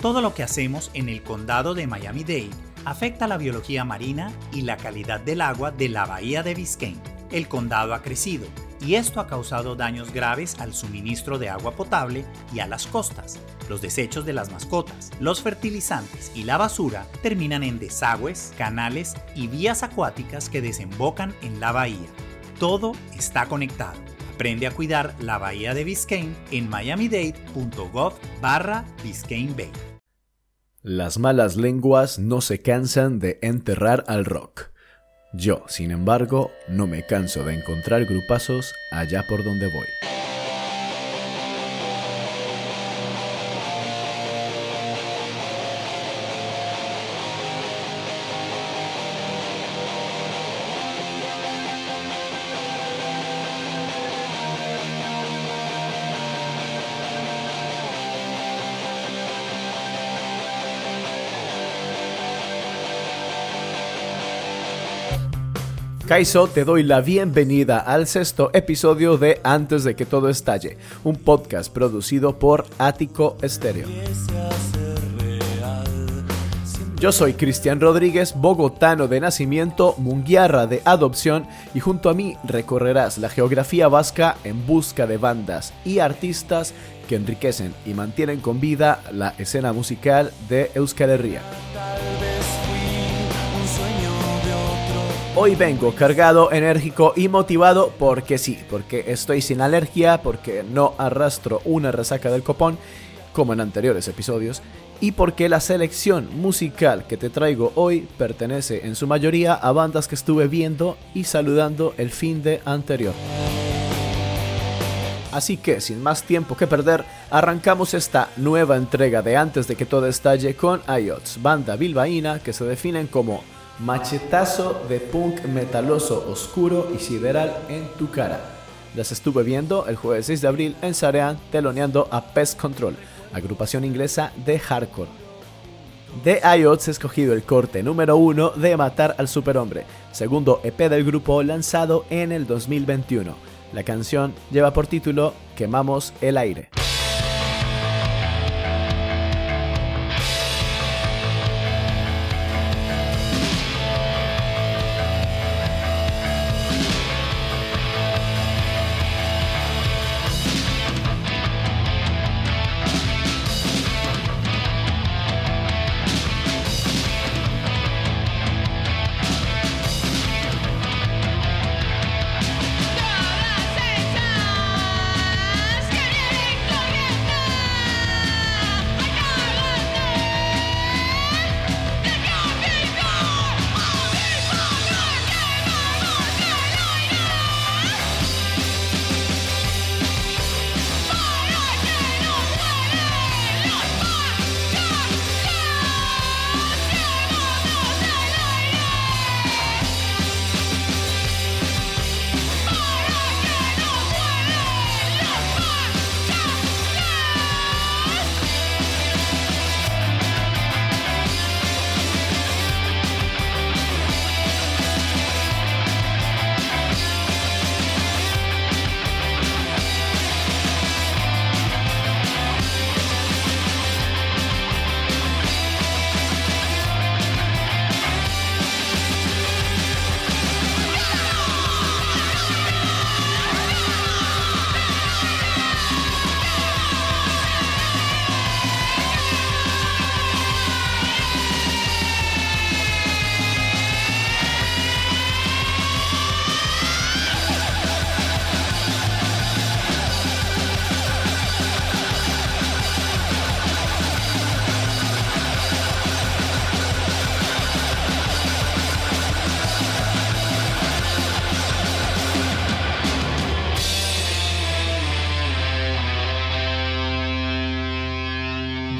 Todo lo que hacemos en el condado de Miami-Dade afecta la biología marina y la calidad del agua de la bahía de Biscayne. El condado ha crecido y esto ha causado daños graves al suministro de agua potable y a las costas. Los desechos de las mascotas, los fertilizantes y la basura terminan en desagües, canales y vías acuáticas que desembocan en la bahía. Todo está conectado. Aprende a cuidar la bahía de Biscayne en miamidade.gov barra Biscayne Bay. Las malas lenguas no se cansan de enterrar al rock. Yo, sin embargo, no me canso de encontrar grupazos allá por donde voy. Kaiso, te doy la bienvenida al sexto episodio de Antes de que todo estalle, un podcast producido por Ático Estéreo. Yo soy Cristian Rodríguez, bogotano de nacimiento, munguiarra de adopción y junto a mí recorrerás la geografía vasca en busca de bandas y artistas que enriquecen y mantienen con vida la escena musical de Euskal Herria. Hoy vengo cargado, enérgico y motivado porque sí, porque estoy sin alergia, porque no arrastro una resaca del copón, como en anteriores episodios, y porque la selección musical que te traigo hoy pertenece en su mayoría a bandas que estuve viendo y saludando el fin de anterior. Así que, sin más tiempo que perder, arrancamos esta nueva entrega de Antes de que todo estalle con IOTS, banda bilbaína que se definen como Machetazo de punk metaloso oscuro y sideral en tu cara. Las estuve viendo el jueves 6 de abril en Sarean teloneando a Pest Control, agrupación inglesa de hardcore. De IOTS he escogido el corte número 1 de Matar al Superhombre, segundo EP del grupo lanzado en el 2021. La canción lleva por título Quemamos el aire.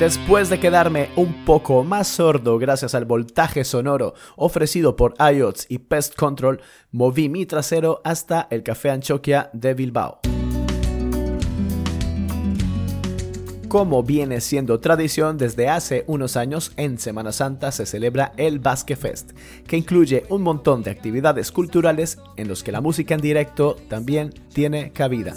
Después de quedarme un poco más sordo gracias al voltaje sonoro ofrecido por IOTS y Pest Control, moví mi trasero hasta el Café Anchoquia de Bilbao. Como viene siendo tradición, desde hace unos años en Semana Santa se celebra el Basque Fest, que incluye un montón de actividades culturales en los que la música en directo también tiene cabida.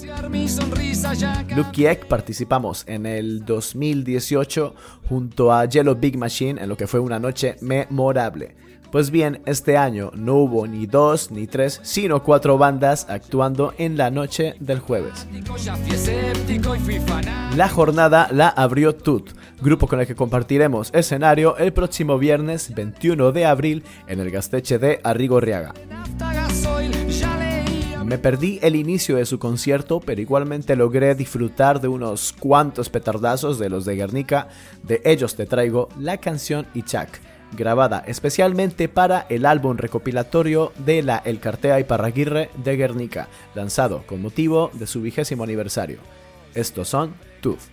Luke y Ek participamos en el 2018 junto a Yellow Big Machine en lo que fue una noche memorable. Pues bien, este año no hubo ni dos ni tres, sino cuatro bandas actuando en la noche del jueves. La jornada la abrió Tut, grupo con el que compartiremos escenario el próximo viernes 21 de abril en el Gasteche de Arrigorriaga. Me perdí el inicio de su concierto, pero igualmente logré disfrutar de unos cuantos petardazos de los de Guernica. De ellos te traigo la canción Ichak grabada especialmente para el álbum recopilatorio de la El Cartea y Parraguirre de Guernica, lanzado con motivo de su vigésimo aniversario. Estos son Tuf.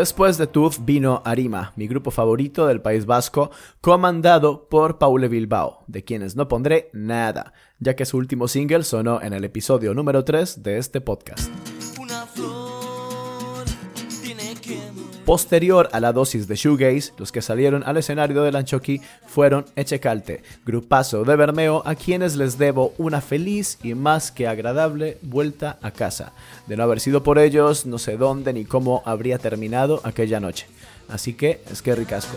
Después de Tuf vino Arima, mi grupo favorito del País Vasco, comandado por Paule Bilbao, de quienes no pondré nada, ya que su último single sonó en el episodio número 3 de este podcast. Posterior a la dosis de shoegaze, los que salieron al escenario del Anchoqui fueron Echecalte, grupazo de Bermeo a quienes les debo una feliz y más que agradable vuelta a casa. De no haber sido por ellos, no sé dónde ni cómo habría terminado aquella noche. Así que es que ricasco.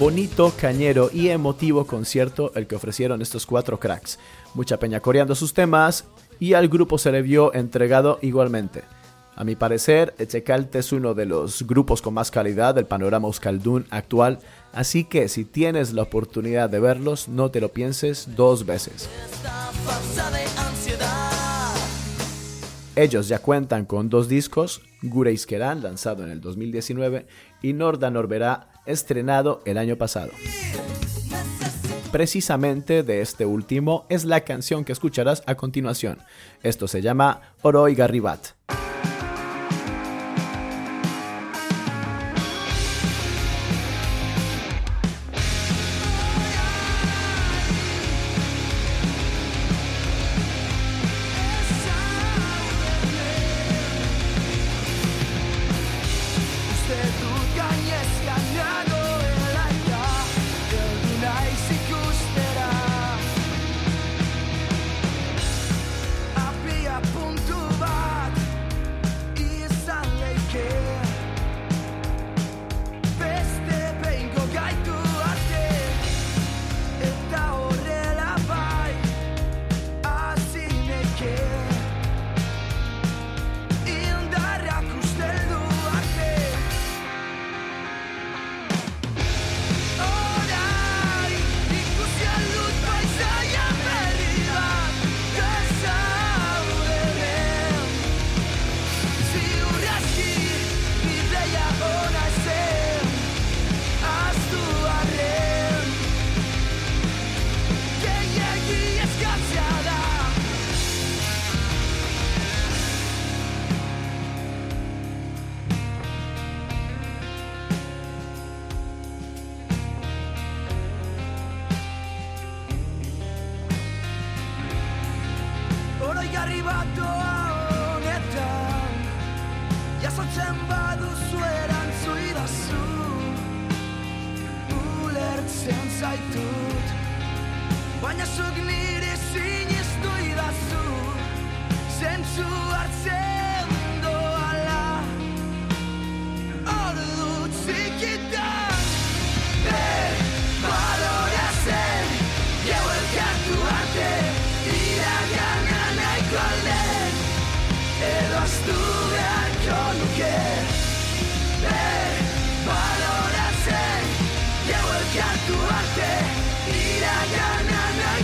Bonito, cañero y emotivo concierto el que ofrecieron estos cuatro cracks. Mucha peña coreando sus temas y al grupo se le vio entregado igualmente. A mi parecer, Echecalte es uno de los grupos con más calidad del panorama euskaldun actual, así que si tienes la oportunidad de verlos, no te lo pienses dos veces. Ellos ya cuentan con dos discos, Gureiskeran, lanzado en el 2019, y Norda Norberá, estrenado el año pasado. Precisamente de este último es la canción que escucharás a continuación. Esto se llama Oroi Garribat.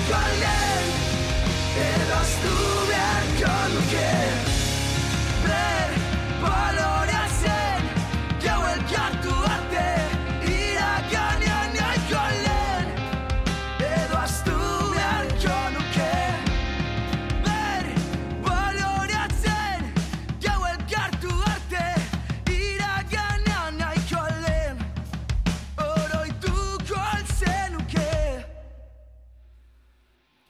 igual él eras tú.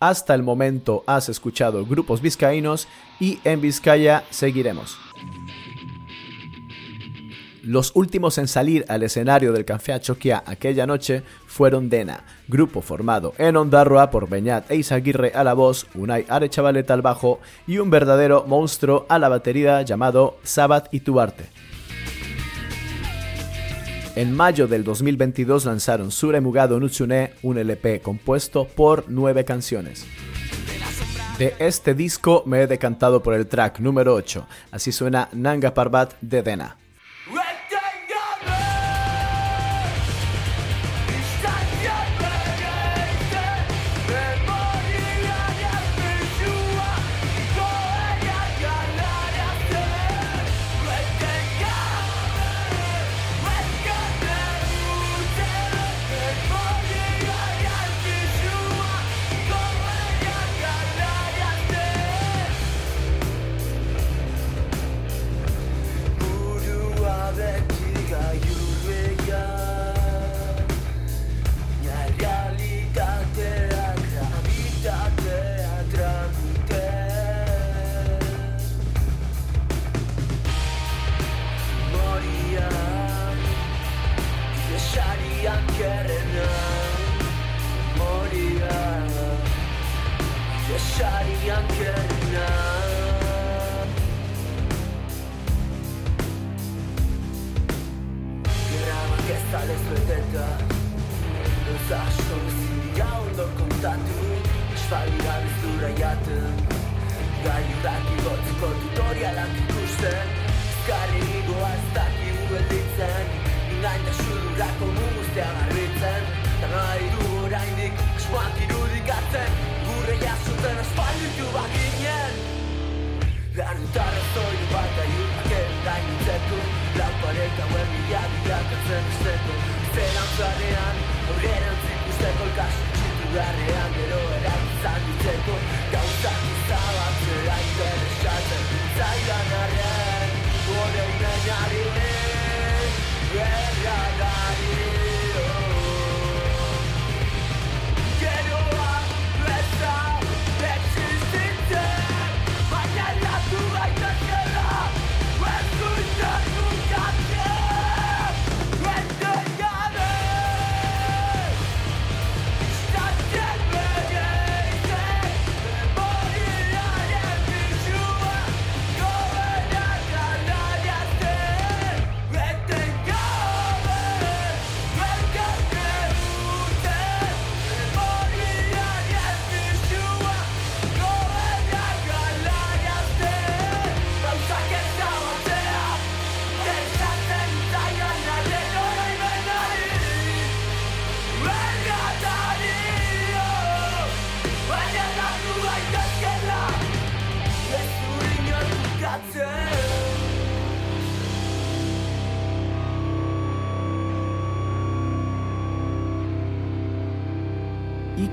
Hasta el momento has escuchado grupos vizcaínos y en Vizcaya seguiremos. Los últimos en salir al escenario del Café Achoquia aquella noche fueron Dena, grupo formado en Ondarroa por Beñat e Isaguirre a la voz, Unai Arechavaleta al bajo y un verdadero monstruo a la batería llamado Sabat Ituarte. En mayo del 2022 lanzaron Sure Mugado Nutsune, un LP compuesto por nueve canciones. De este disco me he decantado por el track número 8, así suena Nanga Parbat de Dena.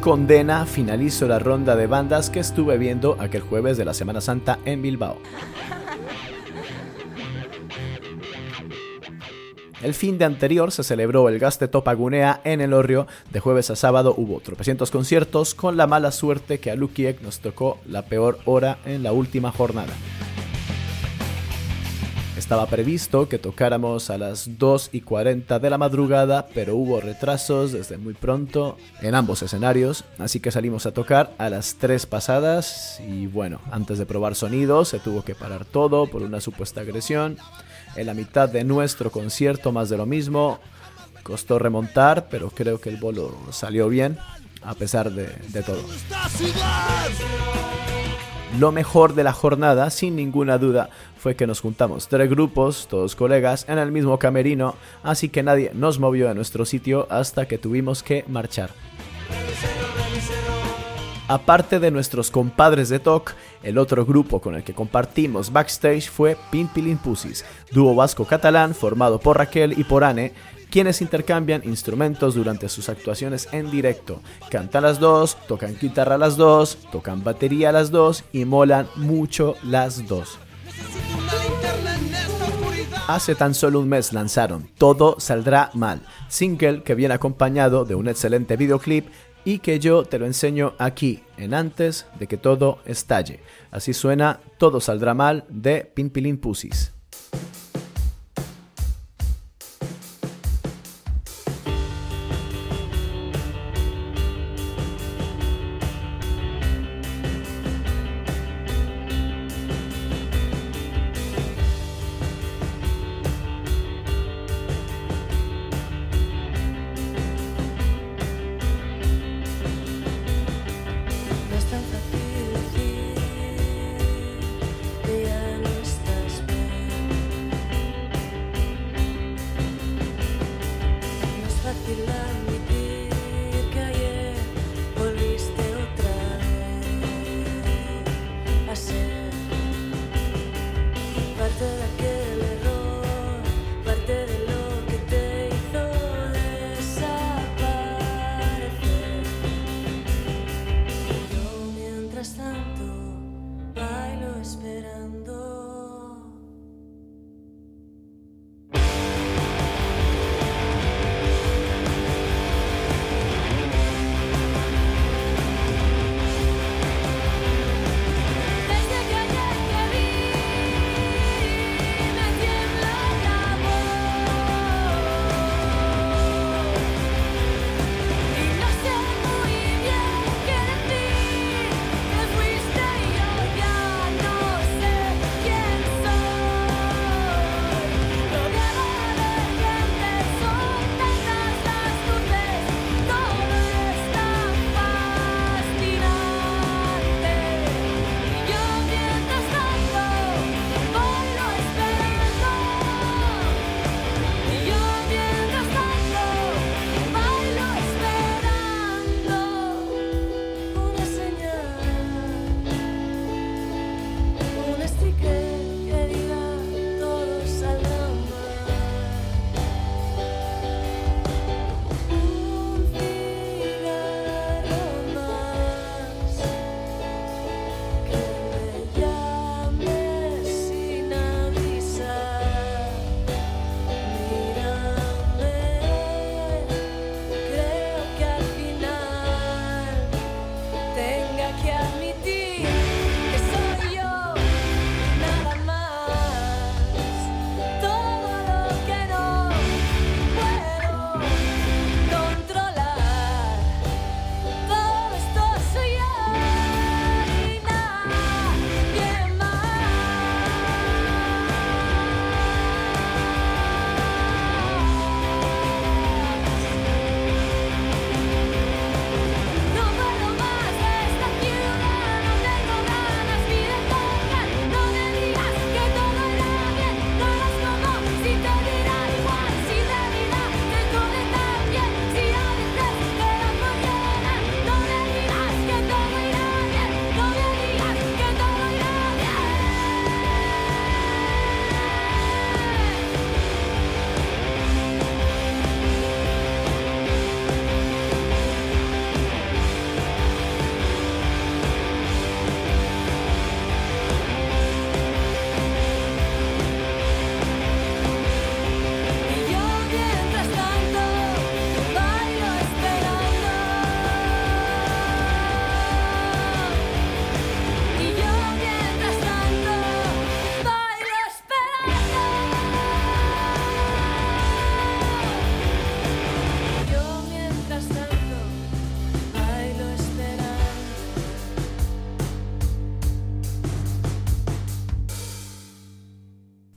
Condena finalizó la ronda de bandas que estuve viendo aquel jueves de la Semana Santa en Bilbao. El fin de anterior se celebró el Gaste Topagunea en el Orrio. De jueves a sábado hubo tropecientos conciertos con la mala suerte que a Lukiek nos tocó la peor hora en la última jornada. Estaba previsto que tocáramos a las 2 y 40 de la madrugada, pero hubo retrasos desde muy pronto en ambos escenarios, así que salimos a tocar a las 3 pasadas y bueno, antes de probar sonidos se tuvo que parar todo por una supuesta agresión. En la mitad de nuestro concierto más de lo mismo, costó remontar, pero creo que el bolo salió bien a pesar de, de todo. Lo mejor de la jornada, sin ninguna duda, fue que nos juntamos tres grupos, todos colegas, en el mismo camerino, así que nadie nos movió de nuestro sitio hasta que tuvimos que marchar. Aparte de nuestros compadres de TOC, el otro grupo con el que compartimos backstage fue Pimpilin Pussies, dúo vasco-catalán formado por Raquel y por Anne, quienes intercambian instrumentos durante sus actuaciones en directo. Cantan las dos, tocan guitarra las dos, tocan batería las dos y molan mucho las dos. Hace tan solo un mes lanzaron Todo Saldrá Mal, single que viene acompañado de un excelente videoclip y que yo te lo enseño aquí, en antes de que todo estalle. Así suena Todo Saldrá Mal de Pimpilin Pussies.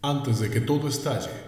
Antes de que todo estalle.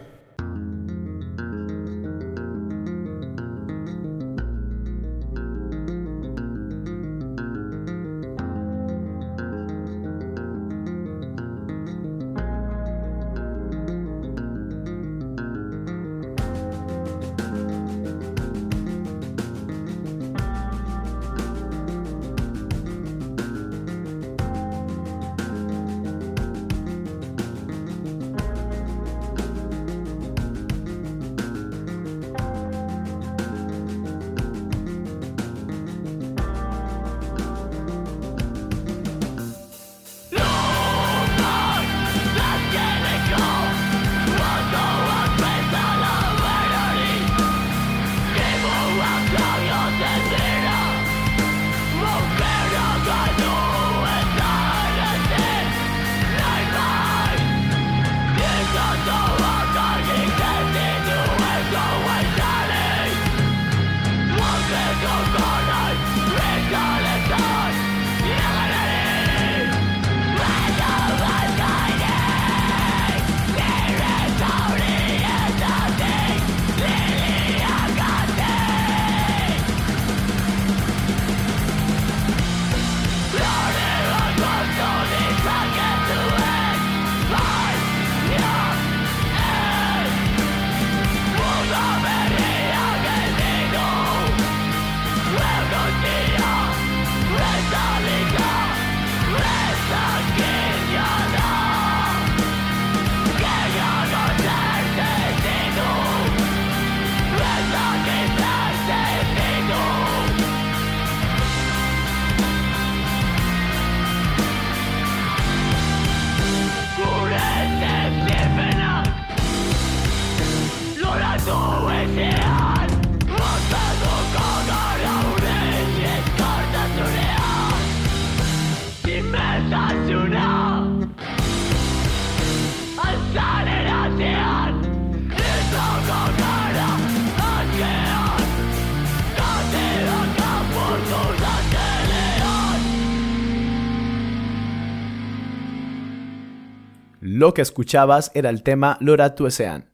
Que escuchabas era el tema Lora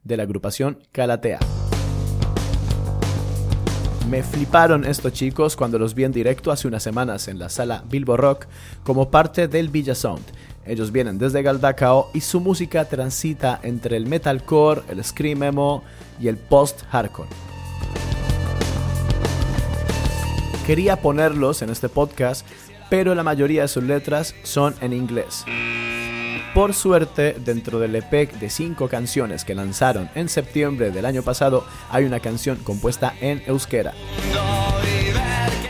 de la agrupación Calatea. Me fliparon estos chicos cuando los vi en directo hace unas semanas en la sala Bilbo Rock como parte del Villa Sound. Ellos vienen desde Galdacao y su música transita entre el metalcore, el scream emo y el post-hardcore. Quería ponerlos en este podcast, pero la mayoría de sus letras son en inglés. Por suerte, dentro del EP de 5 canciones que lanzaron en septiembre del año pasado, hay una canción compuesta en euskera.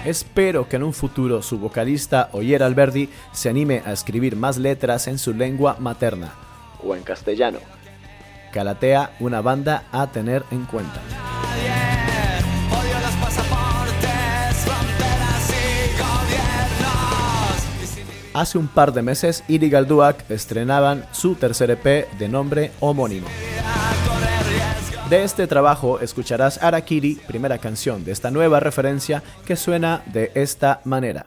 Espero que en un futuro su vocalista Oyer Alberdi se anime a escribir más letras en su lengua materna o en castellano. Calatea, una banda a tener en cuenta. Hace un par de meses, Illegal Duak estrenaban su tercer EP de nombre homónimo. De este trabajo escucharás Arakiri, primera canción de esta nueva referencia que suena de esta manera.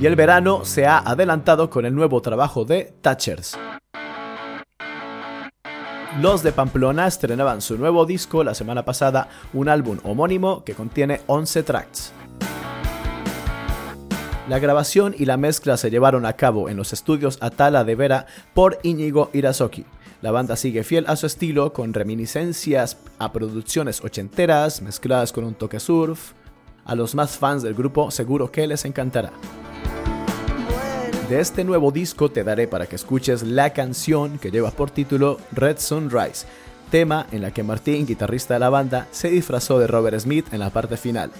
Y el verano se ha adelantado con el nuevo trabajo de Thatchers. Los de Pamplona estrenaban su nuevo disco la semana pasada, un álbum homónimo que contiene 11 tracks. La grabación y la mezcla se llevaron a cabo en los estudios Atala de Vera por Íñigo Irasoki. La banda sigue fiel a su estilo con reminiscencias a producciones ochenteras mezcladas con un toque surf. A los más fans del grupo seguro que les encantará. De este nuevo disco te daré para que escuches la canción que lleva por título Red Sunrise, tema en la que Martín, guitarrista de la banda, se disfrazó de Robert Smith en la parte final.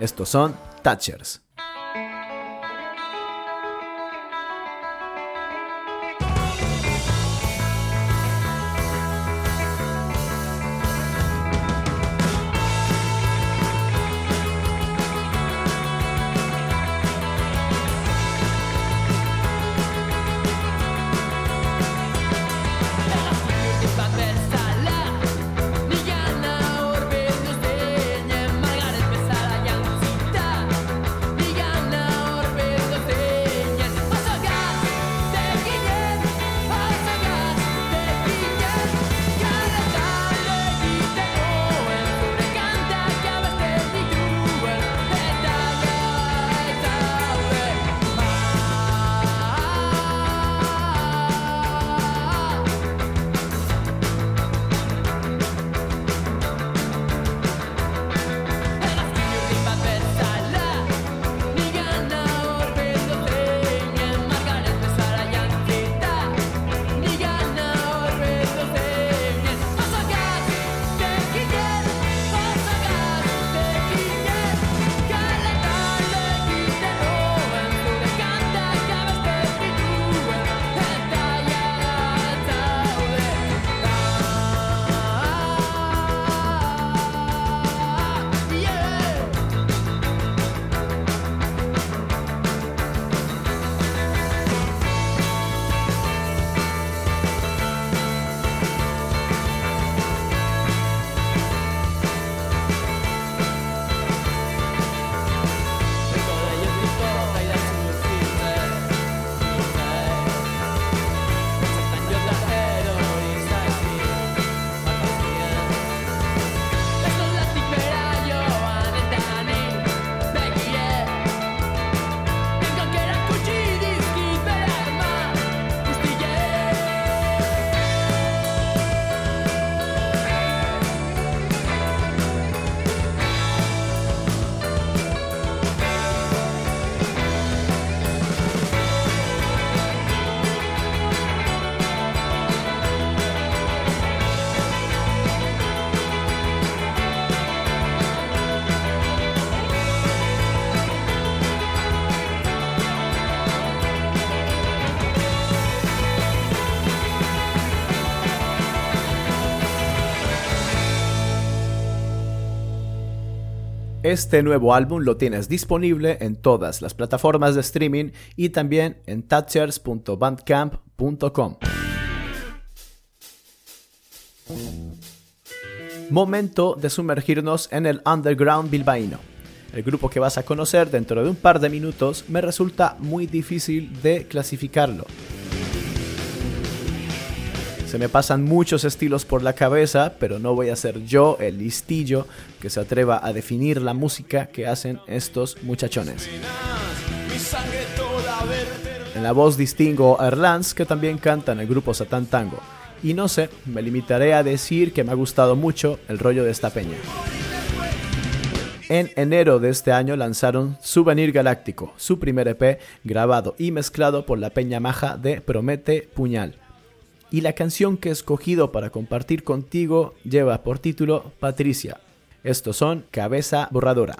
Estos son Thatchers. Este nuevo álbum lo tienes disponible en todas las plataformas de streaming y también en touchers.bandcamp.com. Momento de sumergirnos en el underground bilbaíno. El grupo que vas a conocer dentro de un par de minutos me resulta muy difícil de clasificarlo. Se me pasan muchos estilos por la cabeza, pero no voy a ser yo el listillo que se atreva a definir la música que hacen estos muchachones. En la voz distingo a Erlans, que también canta en el grupo Satan Tango. Y no sé, me limitaré a decir que me ha gustado mucho el rollo de esta peña. En enero de este año lanzaron Souvenir Galáctico, su primer EP grabado y mezclado por la peña maja de Promete Puñal y la canción que he escogido para compartir contigo lleva por título Patricia. Estos son Cabeza Borradora.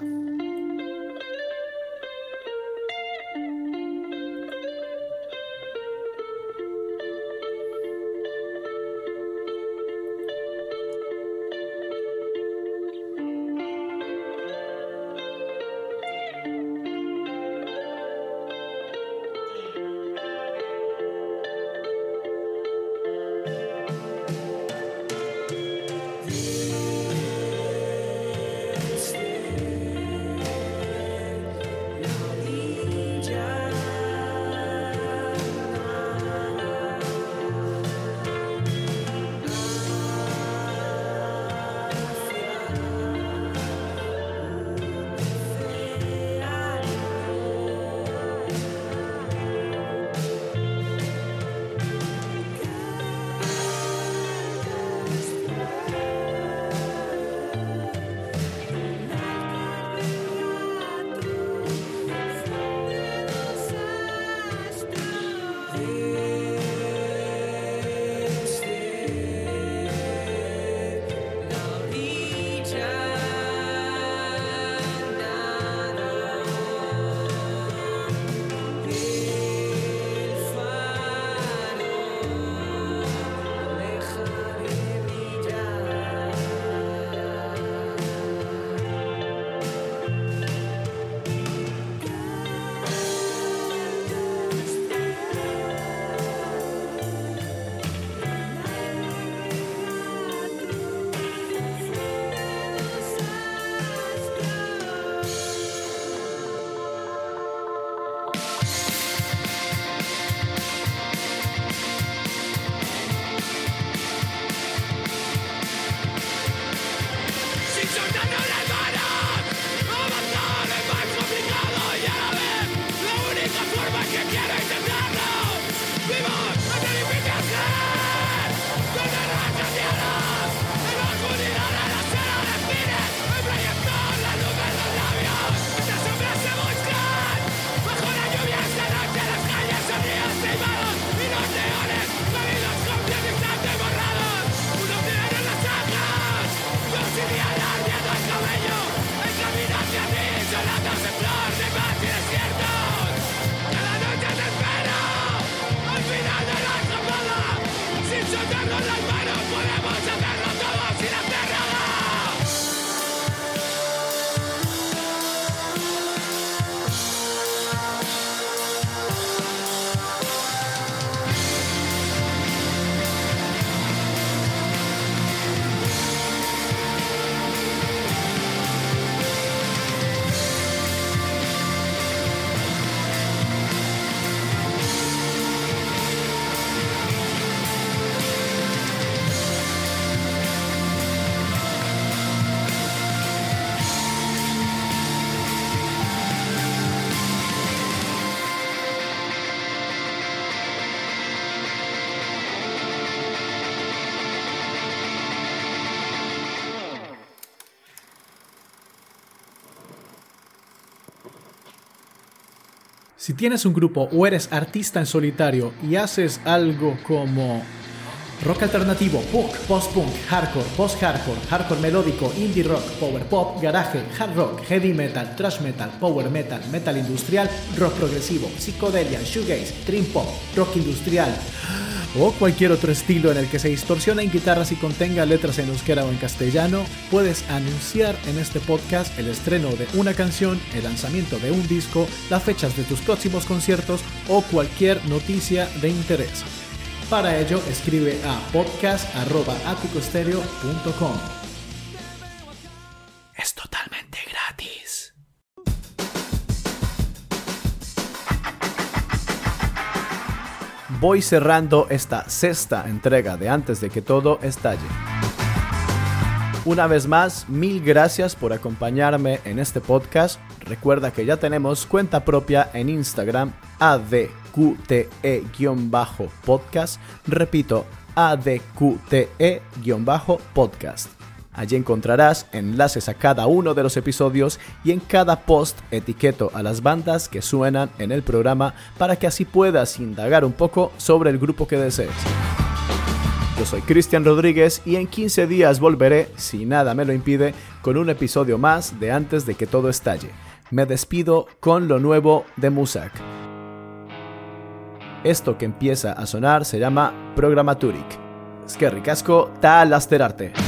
Si tienes un grupo o eres artista en solitario y haces algo como rock alternativo, punk, post-punk, hardcore, post-hardcore, hardcore melódico, indie rock, power pop, garage, hard rock, heavy metal, thrash metal, power metal, metal industrial, rock progresivo, psicodelia, shoegaze, dream pop, rock industrial o cualquier otro estilo en el que se distorsiona en guitarras y contenga letras en euskera o en castellano, puedes anunciar en este podcast el estreno de una canción, el lanzamiento de un disco, las fechas de tus próximos conciertos o cualquier noticia de interés. Para ello, escribe a podcast.aticostereo.com. Voy cerrando esta sexta entrega de Antes de que todo estalle. Una vez más, mil gracias por acompañarme en este podcast. Recuerda que ya tenemos cuenta propia en Instagram, adqte-podcast. Repito, adqte-podcast. Allí encontrarás enlaces a cada uno de los episodios y en cada post etiqueto a las bandas que suenan en el programa para que así puedas indagar un poco sobre el grupo que desees. Yo soy Cristian Rodríguez y en 15 días volveré, si nada me lo impide, con un episodio más de Antes de que todo estalle. Me despido con lo nuevo de Musak. Esto que empieza a sonar se llama Programaturic. Skerry Casco, tal asterarte.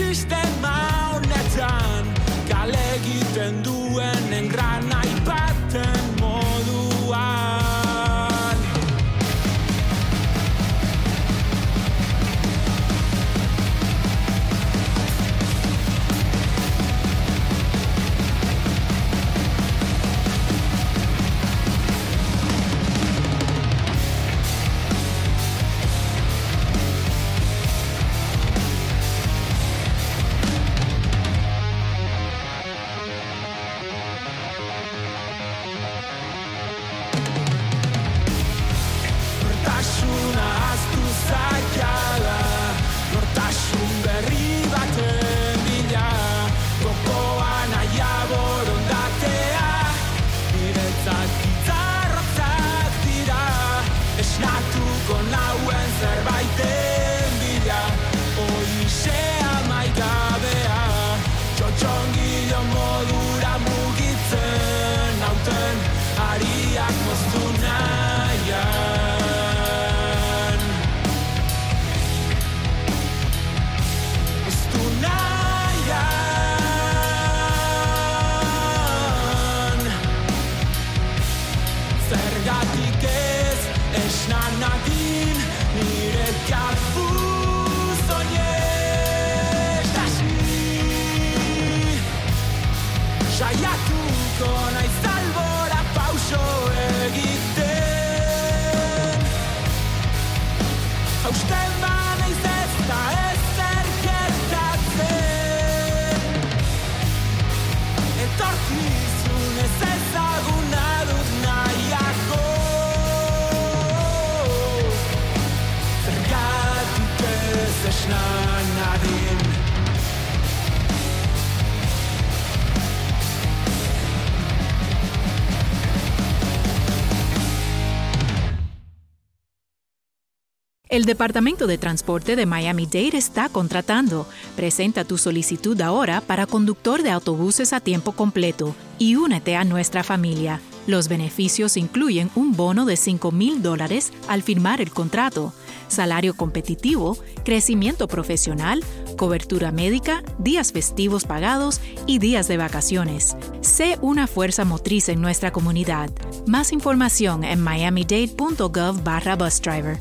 sister Zergatik ez esnan nadin Nire kafu El Departamento de Transporte de Miami-Dade está contratando. Presenta tu solicitud ahora para conductor de autobuses a tiempo completo y únete a nuestra familia. Los beneficios incluyen un bono de 5 mil dólares al firmar el contrato, salario competitivo, crecimiento profesional, cobertura médica, días festivos pagados y días de vacaciones. Sé una fuerza motriz en nuestra comunidad. Más información en miamidade.gov barra busdriver.